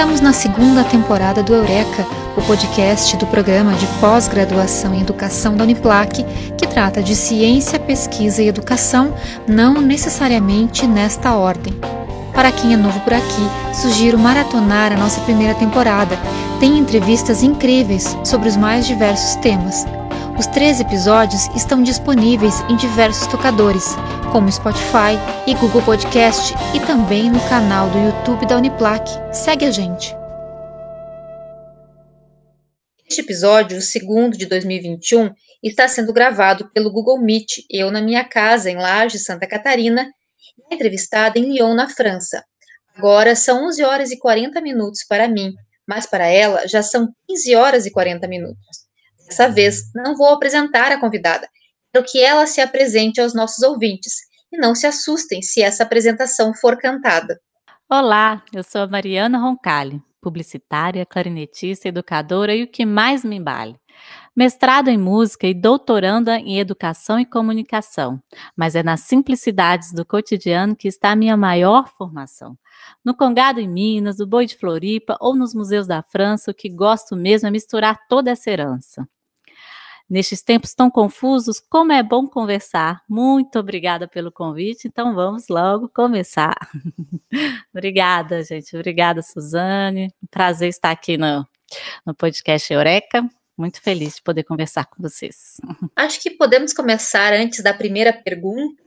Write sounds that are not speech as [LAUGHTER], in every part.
Estamos na segunda temporada do Eureka, o podcast do programa de pós-graduação em educação da Uniplac, que trata de ciência, pesquisa e educação, não necessariamente nesta ordem. Para quem é novo por aqui, sugiro maratonar a nossa primeira temporada. Tem entrevistas incríveis sobre os mais diversos temas. Os três episódios estão disponíveis em diversos tocadores, como Spotify e Google Podcast, e também no canal do YouTube da Uniplac. Segue a gente! Este episódio, o segundo de 2021, está sendo gravado pelo Google Meet, eu na minha casa, em Lages, Santa Catarina, e entrevistada em Lyon, na França. Agora são 11 horas e 40 minutos para mim, mas para ela já são 15 horas e 40 minutos. Dessa vez, não vou apresentar a convidada. Quero que ela se apresente aos nossos ouvintes e não se assustem se essa apresentação for cantada. Olá, eu sou a Mariana Roncalli, publicitária, clarinetista, educadora e o que mais me embale. Mestrado em música e doutoranda em educação e comunicação, mas é nas simplicidades do cotidiano que está a minha maior formação. No Congado em Minas, no Boi de Floripa ou nos museus da França, o que gosto mesmo é misturar toda essa herança. Nestes tempos tão confusos, como é bom conversar. Muito obrigada pelo convite. Então vamos logo começar. [LAUGHS] obrigada, gente. Obrigada, Suzane. Prazer estar aqui no, no podcast Eureka. Muito feliz de poder conversar com vocês. [LAUGHS] Acho que podemos começar antes da primeira pergunta,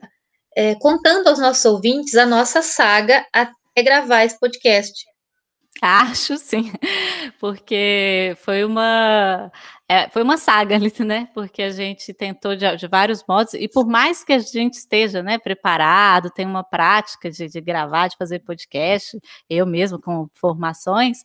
é, contando aos nossos ouvintes a nossa saga até gravar esse podcast. Acho sim, porque foi uma é, foi uma saga né? Porque a gente tentou de, de, vários modos, e por mais que a gente esteja né, preparado, tem uma prática de, de gravar, de fazer podcast, eu mesmo com formações,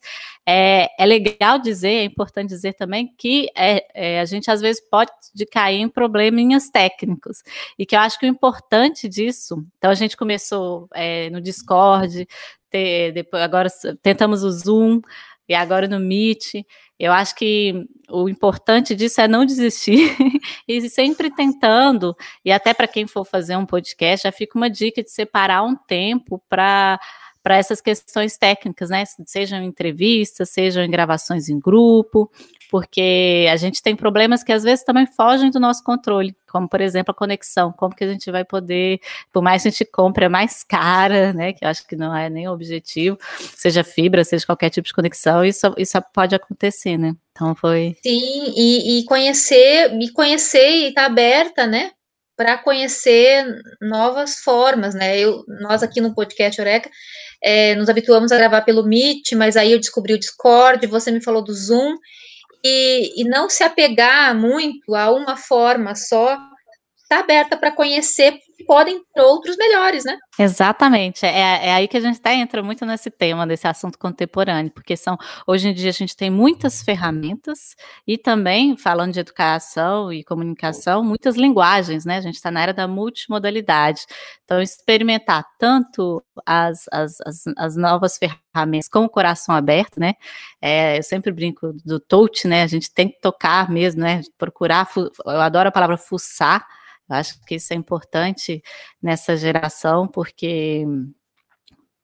é, é legal dizer, é importante dizer também que é, é, a gente às vezes pode cair em probleminhas técnicos, e que eu acho que o importante disso, então a gente começou é, no Discord, ter, depois, agora tentamos o Zoom, e agora no Meet. Eu acho que o importante disso é não desistir [LAUGHS] e sempre tentando, e até para quem for fazer um podcast, já fica uma dica de separar um tempo para para essas questões técnicas, né? Sejam entrevistas, sejam em gravações em grupo, porque a gente tem problemas que às vezes também fogem do nosso controle, como por exemplo a conexão, como que a gente vai poder, por mais que a gente compre a mais cara, né, que eu acho que não é nem o objetivo, seja fibra, seja qualquer tipo de conexão, isso, isso pode acontecer, né? Então foi. Sim, e, e conhecer, e conhecer e estar tá aberta, né? Para conhecer novas formas, né? Eu, nós aqui no podcast Oreca é, nos habituamos a gravar pelo Meet, mas aí eu descobri o Discord, você me falou do Zoom, e, e não se apegar muito a uma forma só, está aberta para conhecer, podem ter outros melhores, né? Exatamente. É, é aí que a gente tá, entra muito nesse tema, desse assunto contemporâneo, porque são hoje em dia a gente tem muitas ferramentas e também, falando de educação e comunicação, muitas linguagens, né? A gente está na era da multimodalidade. Então, experimentar tanto as, as, as, as novas ferramentas com o coração aberto, né? É, eu sempre brinco do touch, né? A gente tem que tocar mesmo, né? Procurar, eu adoro a palavra fuçar, acho que isso é importante nessa geração, porque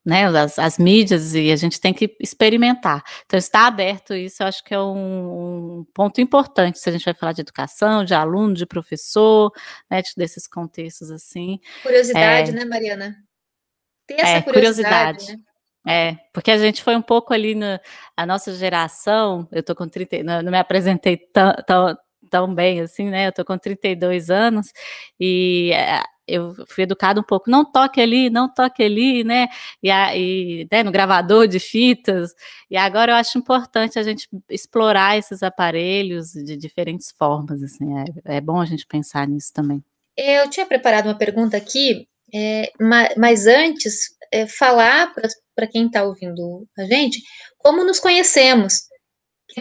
né, as, as, mídias e a gente tem que experimentar. Então, está aberto isso, eu acho que é um, um, ponto importante se a gente vai falar de educação, de aluno, de professor, né, desses contextos assim. Curiosidade, é, né, Mariana? Tem essa é, curiosidade. curiosidade. Né? É, porque a gente foi um pouco ali na a nossa geração, eu tô com 30, não, não me apresentei tão, tão, tão bem assim, né? Eu tô com 32 anos e é, eu fui educada um pouco, não toque ali, não toque ali, né? E, e né, no gravador de fitas. E agora eu acho importante a gente explorar esses aparelhos de diferentes formas, assim. É, é bom a gente pensar nisso também. Eu tinha preparado uma pergunta aqui, é, mas antes, é, falar para quem está ouvindo a gente como nos conhecemos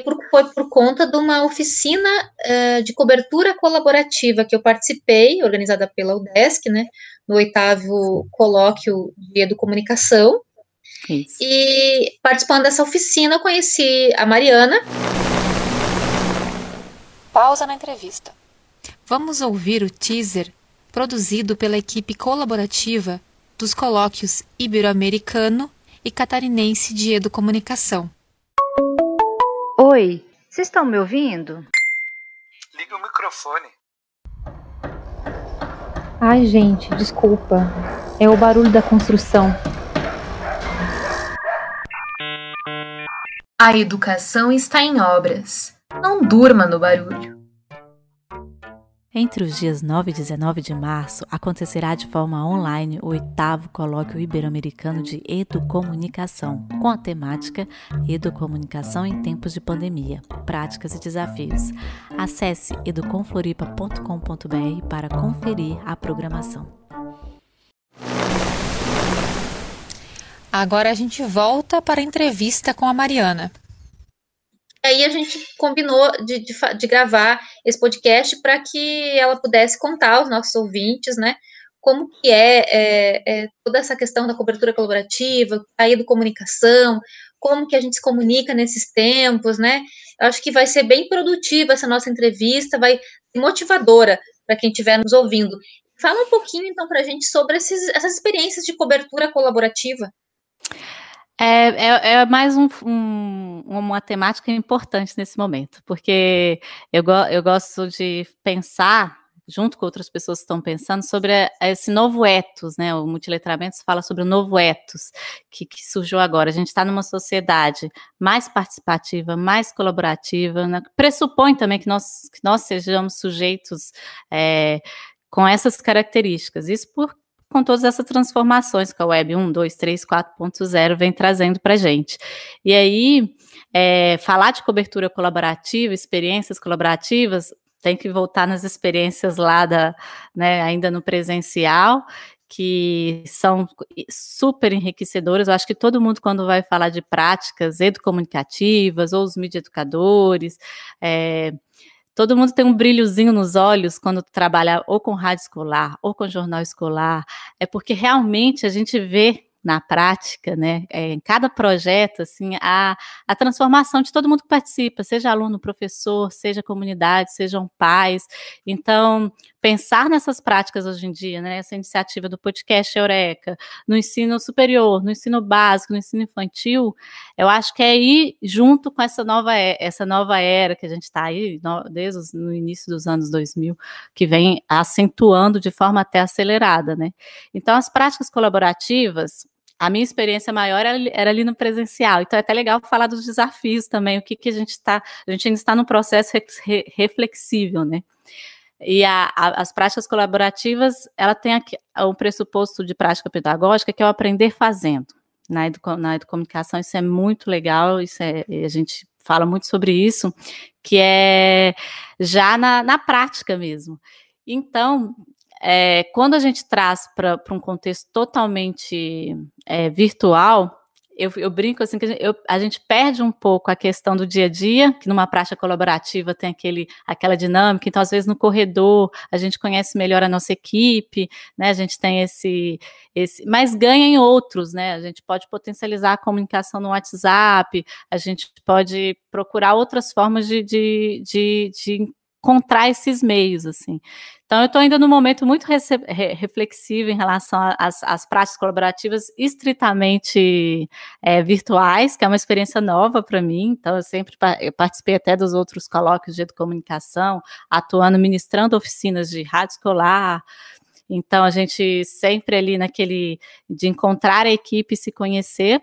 por, foi por conta de uma oficina uh, de cobertura colaborativa que eu participei, organizada pela UDESC, né, no oitavo colóquio de educomunicação. Isso. E participando dessa oficina, eu conheci a Mariana. Pausa na entrevista. Vamos ouvir o teaser produzido pela equipe colaborativa dos colóquios Ibero-Americano e catarinense de educomunicação. Oi, vocês estão me ouvindo? Liga o microfone. Ai, gente, desculpa. É o barulho da construção. A educação está em obras. Não durma no barulho. Entre os dias 9 e 19 de março, acontecerá de forma online o oitavo Colóquio Ibero-Americano de Educomunicação, com a temática Educomunicação em Tempos de Pandemia, Práticas e Desafios. Acesse educonfloripa.com.br para conferir a programação. Agora a gente volta para a entrevista com a Mariana aí a gente combinou de, de, de gravar esse podcast para que ela pudesse contar aos nossos ouvintes, né, como que é, é, é, toda essa questão da cobertura colaborativa, aí do comunicação, como que a gente se comunica nesses tempos, né? Eu acho que vai ser bem produtiva essa nossa entrevista, vai ser motivadora para quem estiver nos ouvindo. Fala um pouquinho, então, para a gente sobre esses, essas experiências de cobertura colaborativa. É, é, é mais um, um, uma temática importante nesse momento, porque eu, go, eu gosto de pensar, junto com outras pessoas que estão pensando, sobre esse novo ethos, né? O multiletramento fala sobre o novo ethos que, que surgiu agora. A gente está numa sociedade mais participativa, mais colaborativa, né? pressupõe também que nós, que nós sejamos sujeitos é, com essas características. Isso por com todas essas transformações que a Web 1, 2, 3, 4.0 vem trazendo para gente. E aí, é, falar de cobertura colaborativa, experiências colaborativas, tem que voltar nas experiências lá da, né, ainda no presencial, que são super enriquecedoras. Eu acho que todo mundo, quando vai falar de práticas educomunicativas, ou os mídia educadores, é, Todo mundo tem um brilhozinho nos olhos quando trabalha ou com rádio escolar ou com jornal escolar. É porque realmente a gente vê na prática, né, é, em cada projeto, assim, a, a transformação de todo mundo que participa, seja aluno, professor, seja comunidade, sejam pais. Então, pensar nessas práticas hoje em dia, né, essa iniciativa do podcast Eureka, no ensino superior, no ensino básico, no ensino infantil, eu acho que é ir junto com essa nova, essa nova era que a gente está aí, no, desde o início dos anos 2000, que vem acentuando de forma até acelerada, né. Então, as práticas colaborativas, a minha experiência maior era, ali no presencial, então é até legal falar dos desafios também, o que, que a gente está, a gente ainda está no processo re, reflexível, né? E a, a, as práticas colaborativas, ela tem aqui um pressuposto de prática pedagógica que é o aprender fazendo. Na, edu, na educomunicação isso é muito legal, isso é, a gente fala muito sobre isso, que é já na, na prática mesmo. Então, é, quando a gente traz para um contexto totalmente é, virtual, eu, eu, brinco assim que a gente, eu, a gente, perde um pouco a questão do dia a dia, que numa prática colaborativa tem aquele, aquela dinâmica, então às vezes no corredor a gente conhece melhor a nossa equipe, né? A gente tem esse, esse, mas ganha em outros, né? A gente pode potencializar a comunicação no WhatsApp, a gente pode procurar outras formas de, de, de, de encontrar esses meios, assim. Então, eu estou ainda num momento muito reflexivo em relação às, práticas colaborativas estritamente é, virtuais, que é uma experiência nova para mim. Então, eu sempre eu participei até dos outros colóquios de educomunicação, atuando, ministrando oficinas de rádio escolar. Então, a gente sempre ali naquele de encontrar a equipe e se conhecer.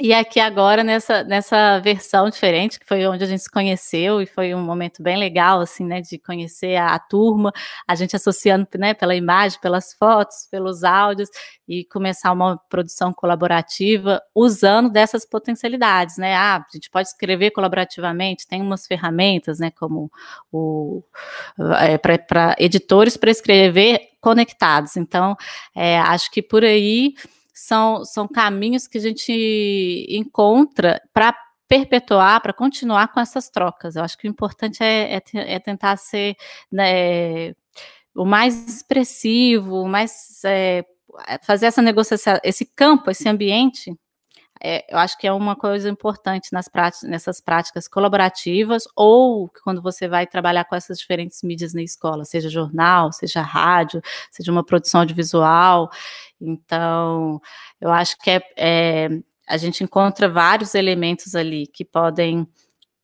E aqui agora, nessa, nessa versão diferente, que foi onde a gente se conheceu, e foi um momento bem legal, assim, né, de conhecer a, a turma, a gente associando, né, pela imagem, pelas fotos, pelos áudios, e começar uma produção colaborativa usando dessas potencialidades, né, ah, a gente pode escrever colaborativamente, tem umas ferramentas, né, como o, é, para editores para escrever conectados, então, é, acho que por aí são, são caminhos que a gente encontra para perpetuar, para continuar com essas trocas. Eu acho que o importante é, é, é tentar ser né, o mais expressivo, mais é, fazer essa negociação, esse campo, esse ambiente é, eu acho que é uma coisa importante nas práticas, nessas práticas colaborativas ou quando você vai trabalhar com essas diferentes mídias na escola, seja jornal, seja rádio, seja uma produção audiovisual. Então, eu acho que é, é a gente encontra vários elementos ali que podem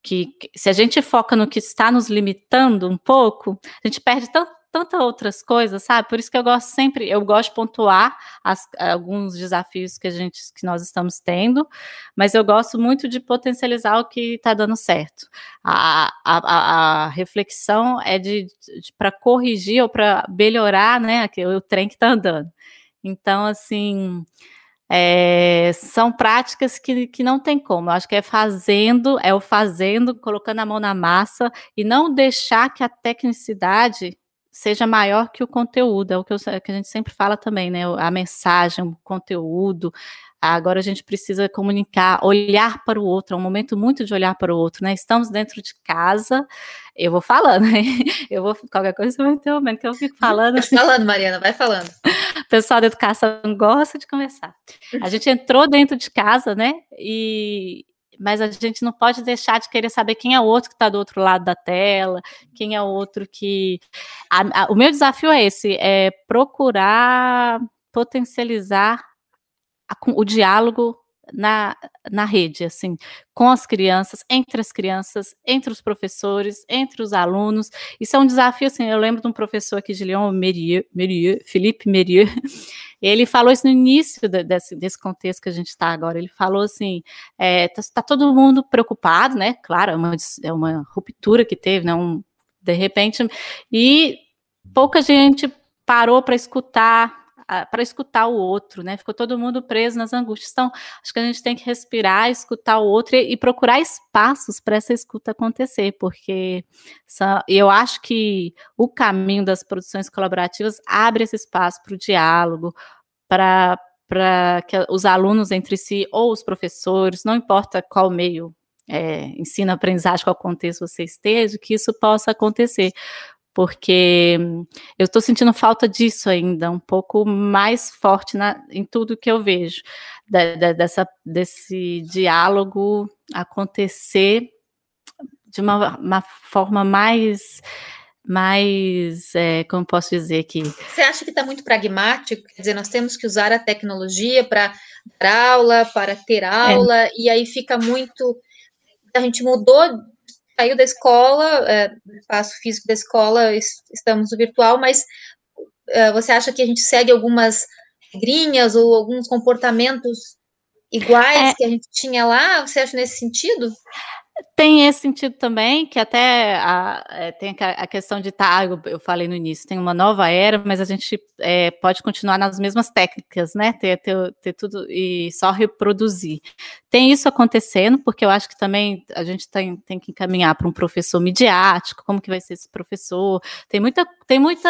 que, se a gente foca no que está nos limitando um pouco, a gente perde tanto tantas outras coisas, sabe? Por isso que eu gosto sempre, eu gosto de pontuar as, alguns desafios que a gente, que nós estamos tendo, mas eu gosto muito de potencializar o que está dando certo. A, a, a, reflexão é de, de para corrigir ou para melhorar, né? O trem que está andando. Então, assim, é, são práticas que, que não tem como. Eu acho que é fazendo, é o fazendo, colocando a mão na massa e não deixar que a tecnicidade seja maior que o conteúdo, é o que, eu, que, a gente sempre fala também, né? A mensagem, o conteúdo. Agora a gente precisa comunicar, olhar para o outro, é um momento muito de olhar para o outro, né? Estamos dentro de casa, eu vou falando, né? [LAUGHS] Eu vou, qualquer coisa eu vou interrompendo, que eu fico falando. Vai [LAUGHS] falando, Mariana, vai falando. O pessoal da educação gosta de conversar. A gente entrou dentro de casa, né? E, mas a gente não pode deixar de querer saber quem é o outro que está do outro lado da tela, quem é o outro que. A, a, o meu desafio é esse: é procurar potencializar a, o diálogo na, na rede, assim, com as crianças, entre as crianças, entre os professores, entre os alunos. Isso é um desafio, assim, eu lembro de um professor aqui de Lyon, Merieux, Philippe Merieux, [LAUGHS] ele falou isso no início de, desse, desse contexto que a gente está agora, ele falou assim, é, tá, tá, todo mundo preocupado, né, claro, é uma, é uma ruptura que teve, né, um, de repente, e pouca gente parou para escutar para escutar o outro, né? Ficou todo mundo preso nas angústias. Então, acho que a gente tem que respirar, escutar o outro e, e procurar espaços para essa escuta acontecer, porque eu acho que o caminho das produções colaborativas abre esse espaço para o diálogo, para para que os alunos entre si ou os professores, não importa qual meio é, ensino, aprendizagem, qual contexto você esteja, que isso possa acontecer porque eu estou sentindo falta disso ainda, um pouco mais forte na, em tudo que eu vejo, da, da, dessa, desse diálogo acontecer de uma, uma forma mais mais, é, como posso dizer aqui? Você acha que está muito pragmático? Quer dizer, nós temos que usar a tecnologia para dar aula, para ter é. aula, é. e aí fica muito. A gente mudou saiu da escola, é, espaço físico da escola, estamos no virtual, mas é, você acha que a gente segue algumas regrinhas ou alguns comportamentos iguais é, que a gente tinha lá? Você acha nesse sentido? Tem esse sentido também, que até a, é, tem a questão de estar, tá, eu falei no início, tem uma nova era, mas a gente é, pode continuar nas mesmas técnicas, né? Ter, ter, ter, tudo e só reproduzir. Tem isso acontecendo, porque eu acho que também a gente tem, tem que encaminhar para um professor midiático, como que vai ser esse professor. Tem muita, tem muita.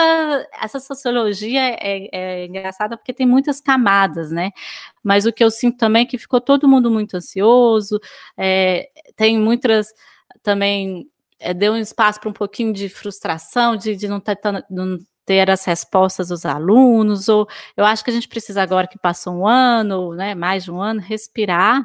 Essa sociologia é, é engraçada porque tem muitas camadas, né? Mas o que eu sinto também é que ficou todo mundo muito ansioso, é, tem também é, deu um espaço para um pouquinho de frustração, de, de não, ter, não ter as respostas dos alunos, ou eu acho que a gente precisa agora que passou um ano, né, mais de um ano, respirar,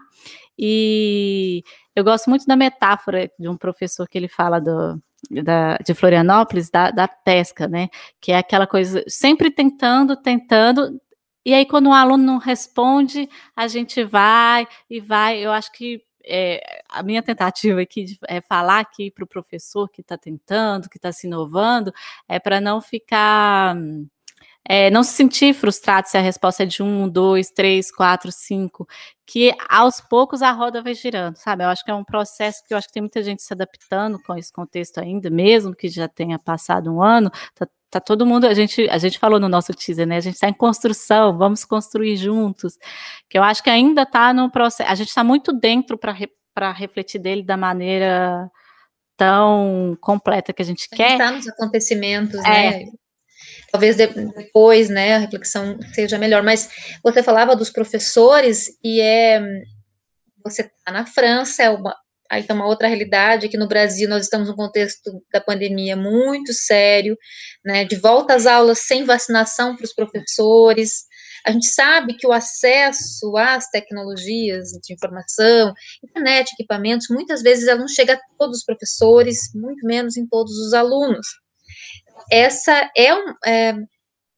e eu gosto muito da metáfora de um professor que ele fala do, da, de Florianópolis, da, da pesca, né, que é aquela coisa, sempre tentando, tentando, e aí, quando um aluno não responde, a gente vai e vai. Eu acho que é, a minha tentativa aqui é falar aqui para o professor que está tentando, que está se inovando, é para não ficar. É, não se sentir frustrado se a resposta é de um, dois, três, quatro, cinco, que aos poucos a roda vai girando, sabe? Eu acho que é um processo que eu acho que tem muita gente se adaptando com esse contexto ainda, mesmo que já tenha passado um ano, tá, tá todo mundo, a gente, a gente falou no nosso teaser, né? A gente está em construção, vamos construir juntos. Que eu acho que ainda está no processo, a gente está muito dentro para re, refletir dele da maneira tão completa que a gente a quer. Está nos acontecimentos, é. né? Talvez depois, né, a reflexão seja melhor. Mas você falava dos professores e é você está na França, é uma, aí tem uma outra realidade, aqui no Brasil nós estamos num contexto da pandemia muito sério, né, de volta às aulas sem vacinação para os professores, A gente sabe que o acesso às tecnologias de informação, internet, equipamentos, muitas vezes ela não chega a todos os professores, muito menos em todos os alunos. Essa é um. É,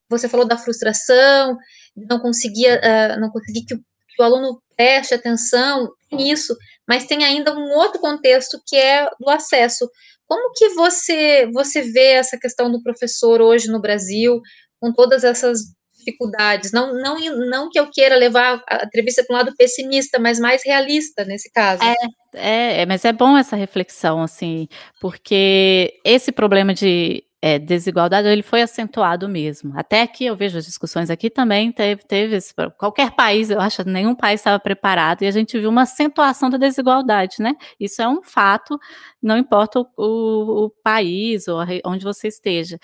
você falou da frustração, não conseguia, uh, não conseguir que o, que o aluno preste atenção nisso, mas tem ainda um outro contexto que é do acesso. Como que você você vê essa questão do professor hoje no Brasil, com todas essas dificuldades? Não, não, não que eu queira levar a entrevista para um lado pessimista, mas mais realista nesse caso. É, é, é, mas é bom essa reflexão, assim, porque esse problema de é, desigualdade, ele foi acentuado mesmo. Até aqui eu vejo as discussões aqui também, teve, teve esse, qualquer país, eu acho, nenhum país estava preparado, e a gente viu uma acentuação da desigualdade, né? Isso é um fato, não importa o, o, o país ou onde você esteja,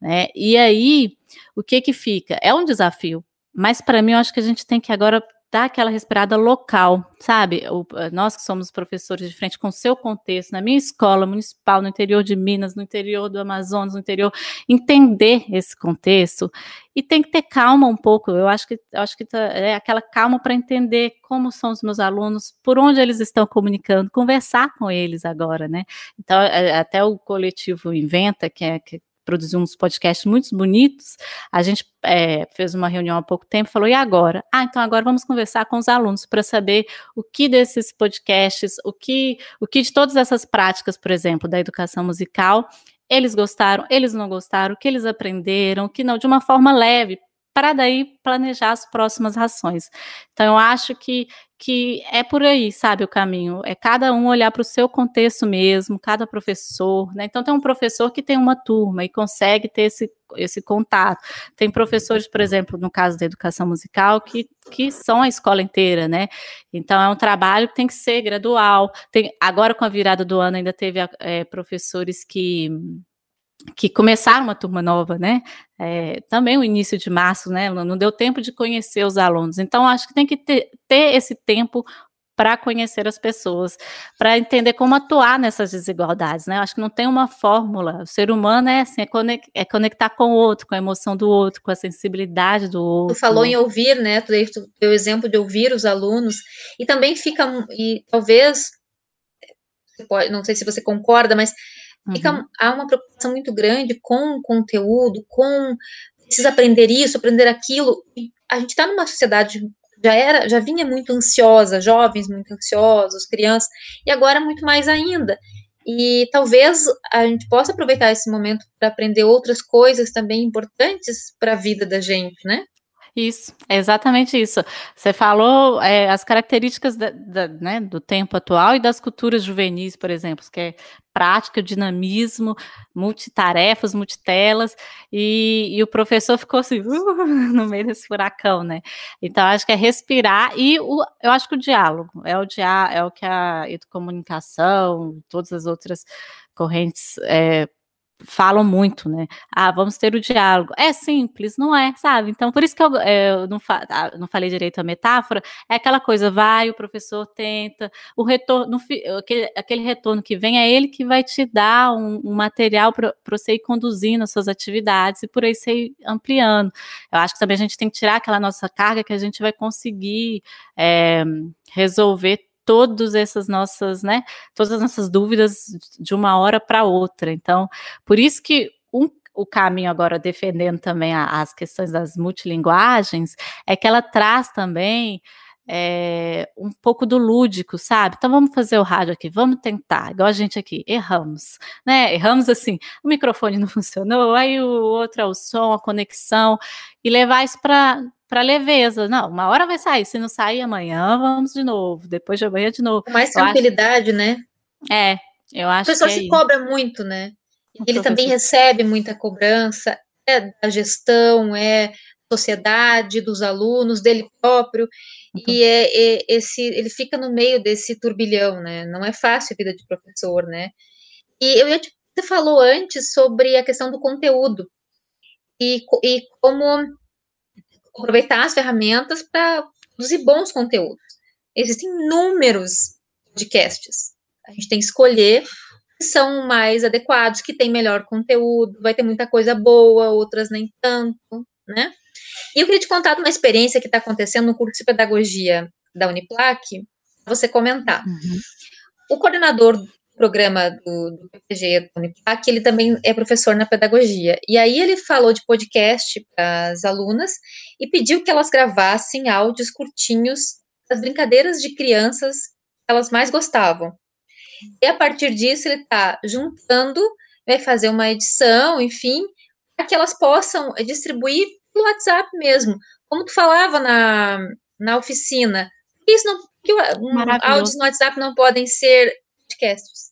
né? E aí, o que que fica? É um desafio, mas para mim eu acho que a gente tem que agora dar aquela respirada local, sabe? O, eh, nós que somos professores de frente com o seu contexto, na minha escola municipal, no interior de Minas, no interior do Amazonas, no interior, entender esse contexto e tem que ter calma um pouco. Eu acho que eu acho que tá, é aquela calma para entender como são os meus alunos, por onde eles estão comunicando, conversar com eles agora, né? Então, é, até o coletivo Inventa, que é que produziu uns podcasts muito bonitos. A gente é, fez uma reunião há pouco tempo, falou, e agora? Ah, então agora vamos conversar com os alunos para saber o que desses podcasts, o que, o que de todas essas práticas, por exemplo, da educação musical, eles gostaram, eles não gostaram, o que eles aprenderam, o que não, de uma forma leve, para daí planejar as próximas ações. Então, eu acho que, que é por aí, sabe, o caminho. É cada um olhar para o seu contexto mesmo, cada professor, né? Então, tem um professor que tem uma turma e consegue ter esse, esse contato. Tem professores, por exemplo, no caso da educação musical, que, que são a escola inteira, né? Então, é um trabalho que tem que ser gradual. Tem, agora, com a virada do ano, ainda teve é, professores que que começaram uma turma nova, né? É, também o início de março, né? Não deu tempo de conhecer os alunos. Então, acho que tem que ter, ter esse tempo para conhecer as pessoas, para entender como atuar nessas desigualdades, né? Acho que não tem uma fórmula. O ser humano é assim, é, é conectar com o outro, com a emoção do outro, com a sensibilidade do outro. Tu falou em ouvir, né? Tu deu o exemplo de ouvir os alunos e também fica e talvez pode, não sei se você concorda, mas Fica, uhum. há uma preocupação muito grande com o conteúdo, com precisa aprender isso, aprender aquilo. A gente está numa sociedade já era, já vinha muito ansiosa, jovens muito ansiosos, crianças, e agora muito mais ainda. E talvez a gente possa aproveitar esse momento para aprender outras coisas também importantes para a vida da gente, né? Isso, é exatamente isso. Você falou é, as características da, da, né, do tempo atual e das culturas juvenis, por exemplo, que é prática, dinamismo, multitarefas, multitelas, e, e o professor ficou assim, [LAUGHS] uh, no meio desse furacão, né? Então, acho que é respirar e o, eu acho que o diálogo é o, dia, é o que a comunicação, todas as outras correntes é, falam muito, né? Ah, vamos ter o diálogo. É simples, não é, sabe? Então, por isso que eu, é, eu não, fa ah, não, falei direito a metáfora, é aquela coisa, vai, o professor tenta, o retorno, aquele, aquele retorno que vem é ele que vai te dar um, um material para você ir conduzindo as suas atividades e por aí você ir ampliando. Eu acho que também a gente tem que tirar aquela nossa carga que a gente vai conseguir é, resolver todas essas nossas, né, todas as nossas dúvidas de uma hora para outra. Então, por isso que um, o caminho agora defendendo também a, as questões das multilinguagens é que ela traz também é, um pouco do lúdico, sabe? Então vamos fazer o rádio aqui, vamos tentar, igual a gente aqui, erramos, né? Erramos assim, o microfone [LAUGHS] não funcionou, aí o outro é o som, a conexão, e levar isso para para leveza. Não, uma hora vai sair. Se não sair amanhã, vamos de novo. Depois de amanhã de novo. Com mais tranquilidade, acho... né? É, eu acho. O pessoal que é se cobra muito, né? O ele também recebe muita cobrança é da gestão, é sociedade, dos alunos, dele próprio. Então. E é, é, esse, ele fica no meio desse turbilhão, né? Não é fácil a vida de professor, né? E eu ia te, você falou antes sobre a questão do conteúdo e, e como aproveitar as ferramentas para produzir bons conteúdos. Existem inúmeros podcasts. A gente tem que escolher que são mais adequados, que têm melhor conteúdo, vai ter muita coisa boa, outras nem tanto, né? E eu queria te contar de uma experiência que está acontecendo no curso de pedagogia da Uniplac, você comentar. Uhum. O coordenador do programa do, do PPG ele também é professor na pedagogia. E aí ele falou de podcast para as alunas e pediu que elas gravassem áudios curtinhos das brincadeiras de crianças que elas mais gostavam. E a partir disso ele está juntando, vai fazer uma edição, enfim, para que elas possam distribuir pelo WhatsApp mesmo. Como tu falava na, na oficina, isso não, que um, áudios no WhatsApp não podem ser podcasts.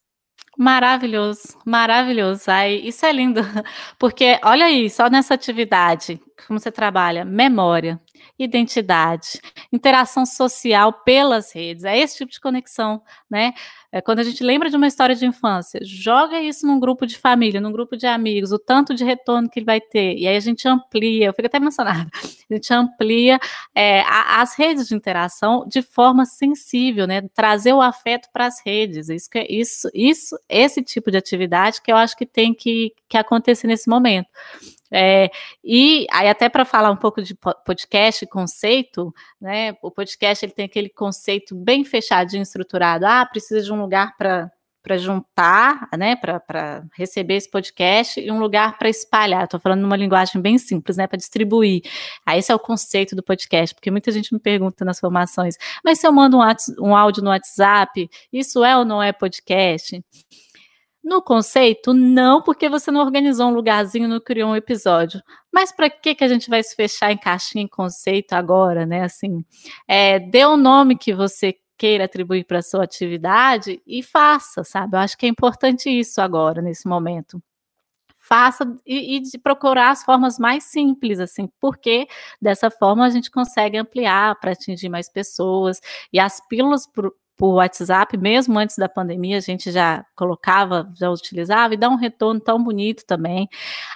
Maravilhoso, maravilhoso. Ai, isso é lindo, [LAUGHS] porque olha aí, só nessa atividade, como você trabalha, memória, identidade, interação social pelas redes, é esse tipo de conexão, né? É quando a gente lembra de uma história de infância, joga isso num grupo de família, num grupo de amigos, o tanto de retorno que ele vai ter, e aí a gente amplia, eu fico até emocionada, [LAUGHS] a gente amplia é, a, as redes de interação de forma sensível, né? Trazer o afeto para as redes, isso, isso, isso, esse tipo de atividade que eu acho que tem que, que acontecer nesse momento. É, e aí até para falar um pouco de podcast, conceito, né? O podcast ele tem aquele conceito bem fechadinho, estruturado. Ah, precisa de um lugar para para juntar, né, para receber esse podcast e um lugar para espalhar. Estou falando numa linguagem bem simples, né, para distribuir. Aí esse é o conceito do podcast, porque muita gente me pergunta nas formações, mas se eu mando um, um áudio no WhatsApp, isso é ou não é podcast? No conceito, não, porque você não organizou um lugarzinho, não criou um episódio. Mas para que que a gente vai se fechar em caixinha em conceito agora, né? Assim, é, dê o um nome que você queira atribuir para sua atividade e faça, sabe? Eu acho que é importante isso agora, nesse momento. Faça e, e de procurar as formas mais simples, assim, porque dessa forma a gente consegue ampliar para atingir mais pessoas. E as pílulas por WhatsApp, mesmo antes da pandemia, a gente já colocava, já utilizava, e dá um retorno tão bonito também.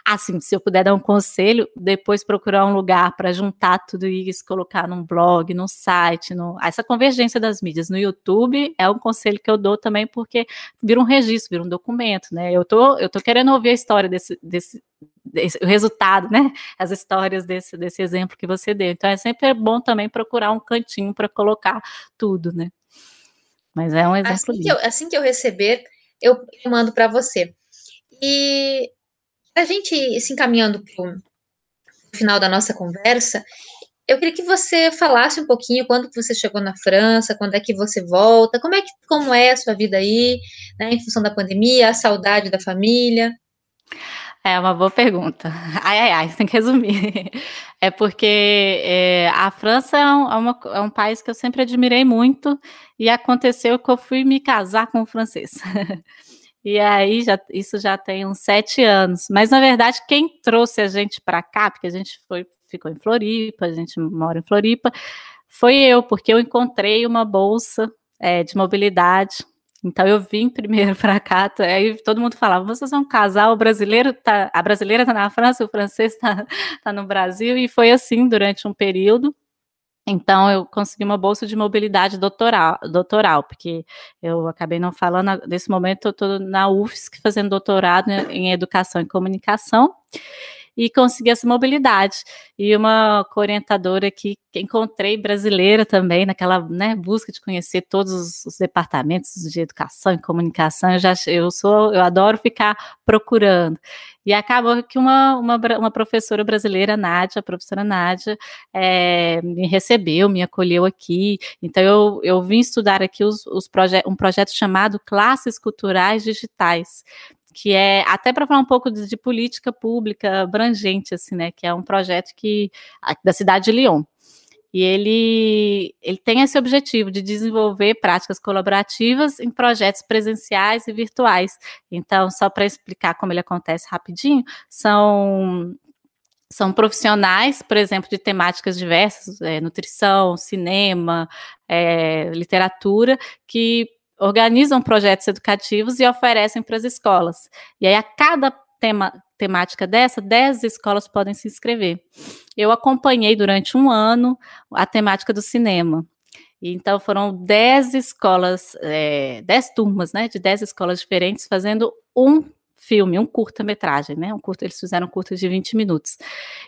Assim, se eu puder dar um conselho, depois procurar um lugar para juntar tudo isso, colocar num blog, num site, no, essa convergência das mídias. No YouTube é um conselho que eu dou também, porque vira um registro, vira um documento, né? Eu tô, eu tô querendo ouvir a história desse, desse, o resultado, né? As histórias desse, desse exemplo que você deu. Então é sempre bom também procurar um cantinho para colocar tudo, né? Mas é um exemplo assim que eu, assim que eu receber, eu, mando para você. E a gente se encaminhando para o final da nossa conversa, eu queria que você falasse um pouquinho quando que você chegou na França, quando é que você volta, como é que como é a sua vida aí, né, em função da pandemia, a saudade da família. É uma boa pergunta. [LAUGHS] Ai, ai, ai, tem que resumir. É porque é, a França é um, é, uma, é um, país que eu sempre admirei muito e aconteceu que eu fui me casar com um francês. [LAUGHS] E aí, já, isso já tem uns sete anos. Mas, na verdade, quem trouxe a gente para cá, porque a gente foi, ficou em Floripa, a gente mora em Floripa, foi eu, porque eu encontrei uma bolsa é, de mobilidade então eu vim primeiro [LAUGHS] para cá, aí todo mundo falava: vocês são um casal, o brasileiro tá, a brasileira está na França, o francês está [LAUGHS] tá no Brasil, e foi assim durante um período. Então, eu consegui uma bolsa de mobilidade doutoral, doutoral porque eu acabei não falando, nesse momento eu estou na UFSC fazendo doutorado em educação e comunicação, e conseguir essa mobilidade. E uma orientadora que encontrei brasileira também, naquela né, busca de conhecer todos os, os, departamentos de educação e comunicação, eu, já, eu sou, eu adoro ficar procurando. E acabou que uma, uma, uma professora brasileira, Nádia, a professora Nádia, é, me recebeu, me acolheu aqui. Então, eu, eu vim estudar aqui os, os proje um projeto chamado Classes Culturais Digitais, que é até para falar um pouco de, de, política pública abrangente, assim, né? Que é um projeto que da cidade de Lyon. E ele, ele tem esse objetivo de desenvolver práticas colaborativas em projetos presenciais e virtuais. Então, só para explicar como ele acontece rapidinho, são são profissionais, por exemplo, de temáticas diversas, é, nutrição, cinema, é, literatura, que organizam projetos educativos e oferecem para as escolas. E aí, a cada tema, temática dessa, 10 escolas podem se inscrever. Eu acompanhei durante um ano a temática do cinema. Então, foram 10 escolas, é, 10 turmas, né, de 10 escolas diferentes, fazendo um filme, um curta-metragem, né? Um curta, eles fizeram um de 20 minutos.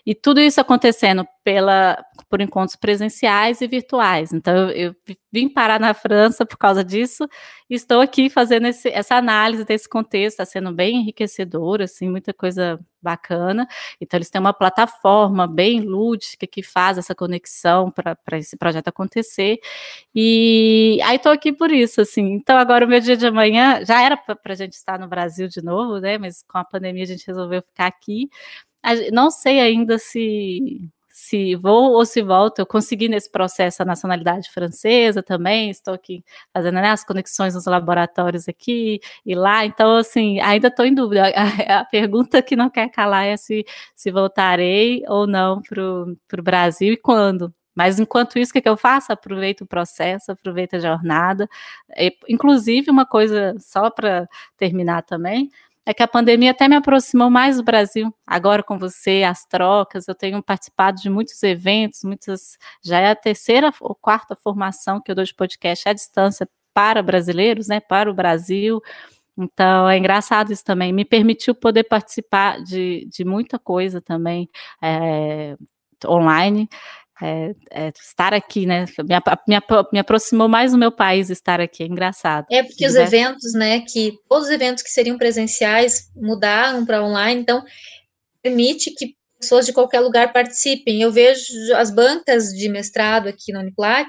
E tudo isso acontecendo pela, por encontros presenciais e virtuais. Então, eu, vim parar na França por causa disso e estou aqui fazendo esse, essa análise desse contexto, está sendo bem enriquecedor, assim, muita coisa bacana. Então, eles têm uma plataforma bem lúdica que faz essa conexão para esse projeto acontecer. E aí estou aqui por isso, assim. Então, agora o meu dia de amanhã já era para a gente estar no Brasil de novo, né? Mas com a pandemia a gente resolveu ficar aqui. Não sei ainda se se vou ou se volto. Eu consegui nesse processo a nacionalidade francesa também, estou aqui fazendo né, as conexões nos laboratórios aqui e lá, então, assim, ainda estou em dúvida. A, [LAUGHS] a, pergunta que não quer calar é se, se voltarei ou não para o Brasil e quando. Mas enquanto isso, o que, que eu faço? Aproveito o processo, aproveito a jornada. E, inclusive, uma coisa só para terminar também, é que a pandemia até me aproximou mais do Brasil. Agora com você, as trocas, eu tenho participado de muitos eventos, muitas. Já é a terceira ou quarta formação que eu dou de podcast à distância para brasileiros, né? Para o Brasil. Então, é engraçado isso também. Me permitiu poder participar de, de muita coisa também é, online é, é, estar aqui, né? Me, me, me, aproximou mais do meu país estar aqui, é engraçado. É porque os eventos, né? Que todos os eventos que seriam presenciais mudaram para online, então permite que pessoas de qualquer lugar participem. Eu vejo as bancas de mestrado aqui na Uniplac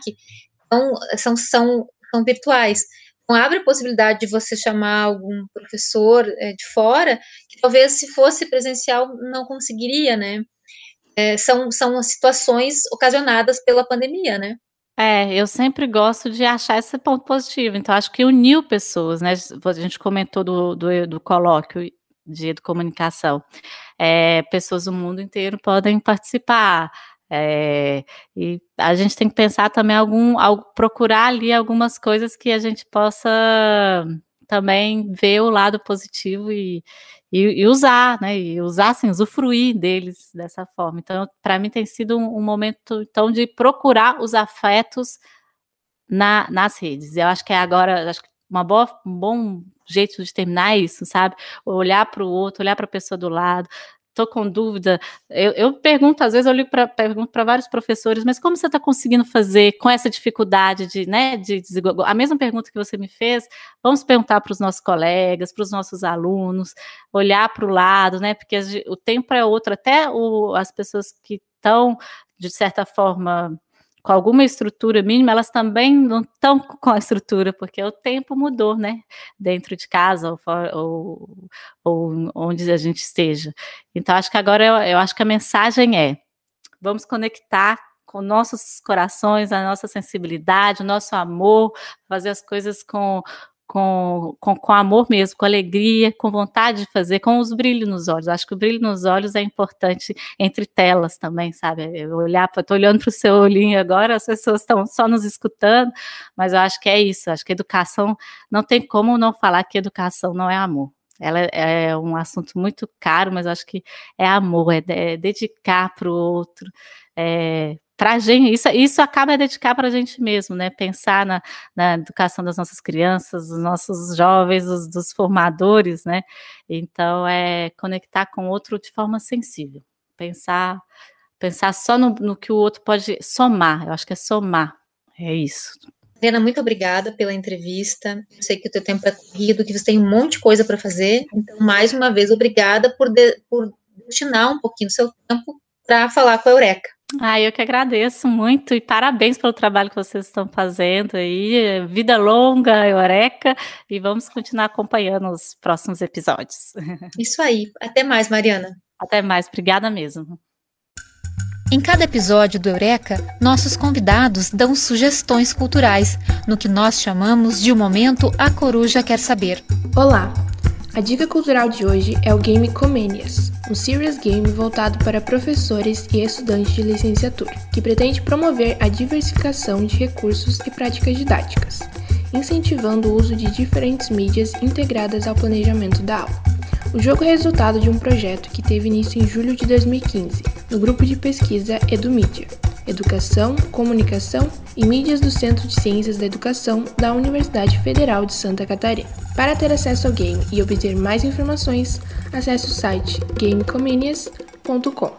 então, são, são, são virtuais. Então, abre a possibilidade de você chamar algum professor é, de fora, que talvez se fosse presencial não conseguiria, né? É, são, são situações ocasionadas pela pandemia, né? É, eu sempre gosto de achar esse ponto positivo. Então, acho que uniu pessoas, né? A gente comentou do, do, do colóquio de comunicação. É, pessoas do mundo inteiro podem participar. É, e a gente tem que pensar também algum, algo, procurar ali algumas coisas que a gente possa também ver o lado positivo e, e, e, usar, né? E usar, assim, usufruir deles dessa forma. Então, para mim tem sido um, um, momento então de procurar os afetos na, nas redes. Eu acho que é agora, acho que uma boa, um bom jeito de terminar é isso, sabe? Olhar para o outro, olhar para a pessoa do lado, estou com dúvida. Eu, eu, pergunto, às vezes eu ligo para pergunto para vários professores, mas como você está conseguindo fazer com essa dificuldade de, né, de A mesma pergunta que você me fez, vamos perguntar para os nossos colegas, para os nossos alunos, olhar para o lado, né? Porque o tempo é outro, até o, as pessoas que estão, de certa forma, com alguma estrutura mínima, elas também não estão com a estrutura, porque o tempo mudou, né? Dentro de casa ou, ou, ou onde a gente esteja. Então, acho que agora eu, eu acho que a mensagem é: vamos conectar com nossos corações, a nossa sensibilidade, o nosso amor, fazer as coisas com, com, com, com amor mesmo, com alegria, com vontade de fazer, com os brilhos nos olhos. Acho que o brilho nos olhos é importante entre telas também, sabe? Eu olhar, estou olhando para o seu olhinho agora, as pessoas estão só nos escutando, mas eu acho que é isso. Acho que educação não tem como não falar que educação não é amor. Ela é um assunto muito caro, mas acho que é amor, é, é dedicar para o outro, é, para gente, isso, isso acaba a dedicar para a gente mesmo, né? Pensar na, na, educação das nossas crianças, dos nossos jovens, dos, dos, formadores, né? Então, é conectar com o outro de forma sensível. Pensar, pensar só no, no que o outro pode somar. Eu acho que é somar. É isso. Helena, muito obrigada pela entrevista. Eu sei que o teu tempo é corrido, que você tem um monte de coisa para fazer. Então, mais uma vez, obrigada por, de, por destinar um pouquinho do seu tempo para falar com a Eureka. Ah, eu que agradeço muito e parabéns pelo trabalho que vocês estão fazendo aí. Vida longa, Eureka, e vamos continuar acompanhando os próximos episódios. [LAUGHS] Isso aí. Até mais, Mariana. Até mais. Obrigada mesmo. Em cada episódio do Eureka, nossos convidados dão sugestões culturais, no que nós chamamos de o momento A Coruja Quer Saber. Olá! A dica cultural de hoje é o game Comenius, um serious game voltado para professores e estudantes de licenciatura, que pretende promover a diversificação de recursos e práticas didáticas, incentivando o uso de diferentes mídias integradas ao planejamento da aula. O jogo é resultado de um projeto que teve início em julho de 2015, no grupo de pesquisa EduMídia, Educação, Comunicação e Mídias do Centro de Ciências da Educação da Universidade Federal de Santa Catarina. Para ter acesso ao game e obter mais informações, acesse o site gamecomenius.com.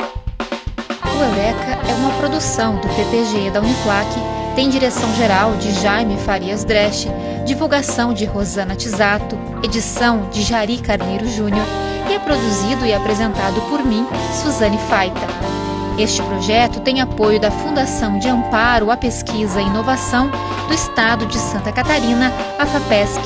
O Eureka é uma produção do PPG da Uniplac, tem direção geral de Jaime Farias Dresch, divulgação de Rosana Tisato, edição de Jari Carneiro Júnior e é produzido e apresentado por mim, Suzane Faita. Este projeto tem apoio da Fundação de Amparo à Pesquisa e Inovação do Estado de Santa Catarina, a FAPESC,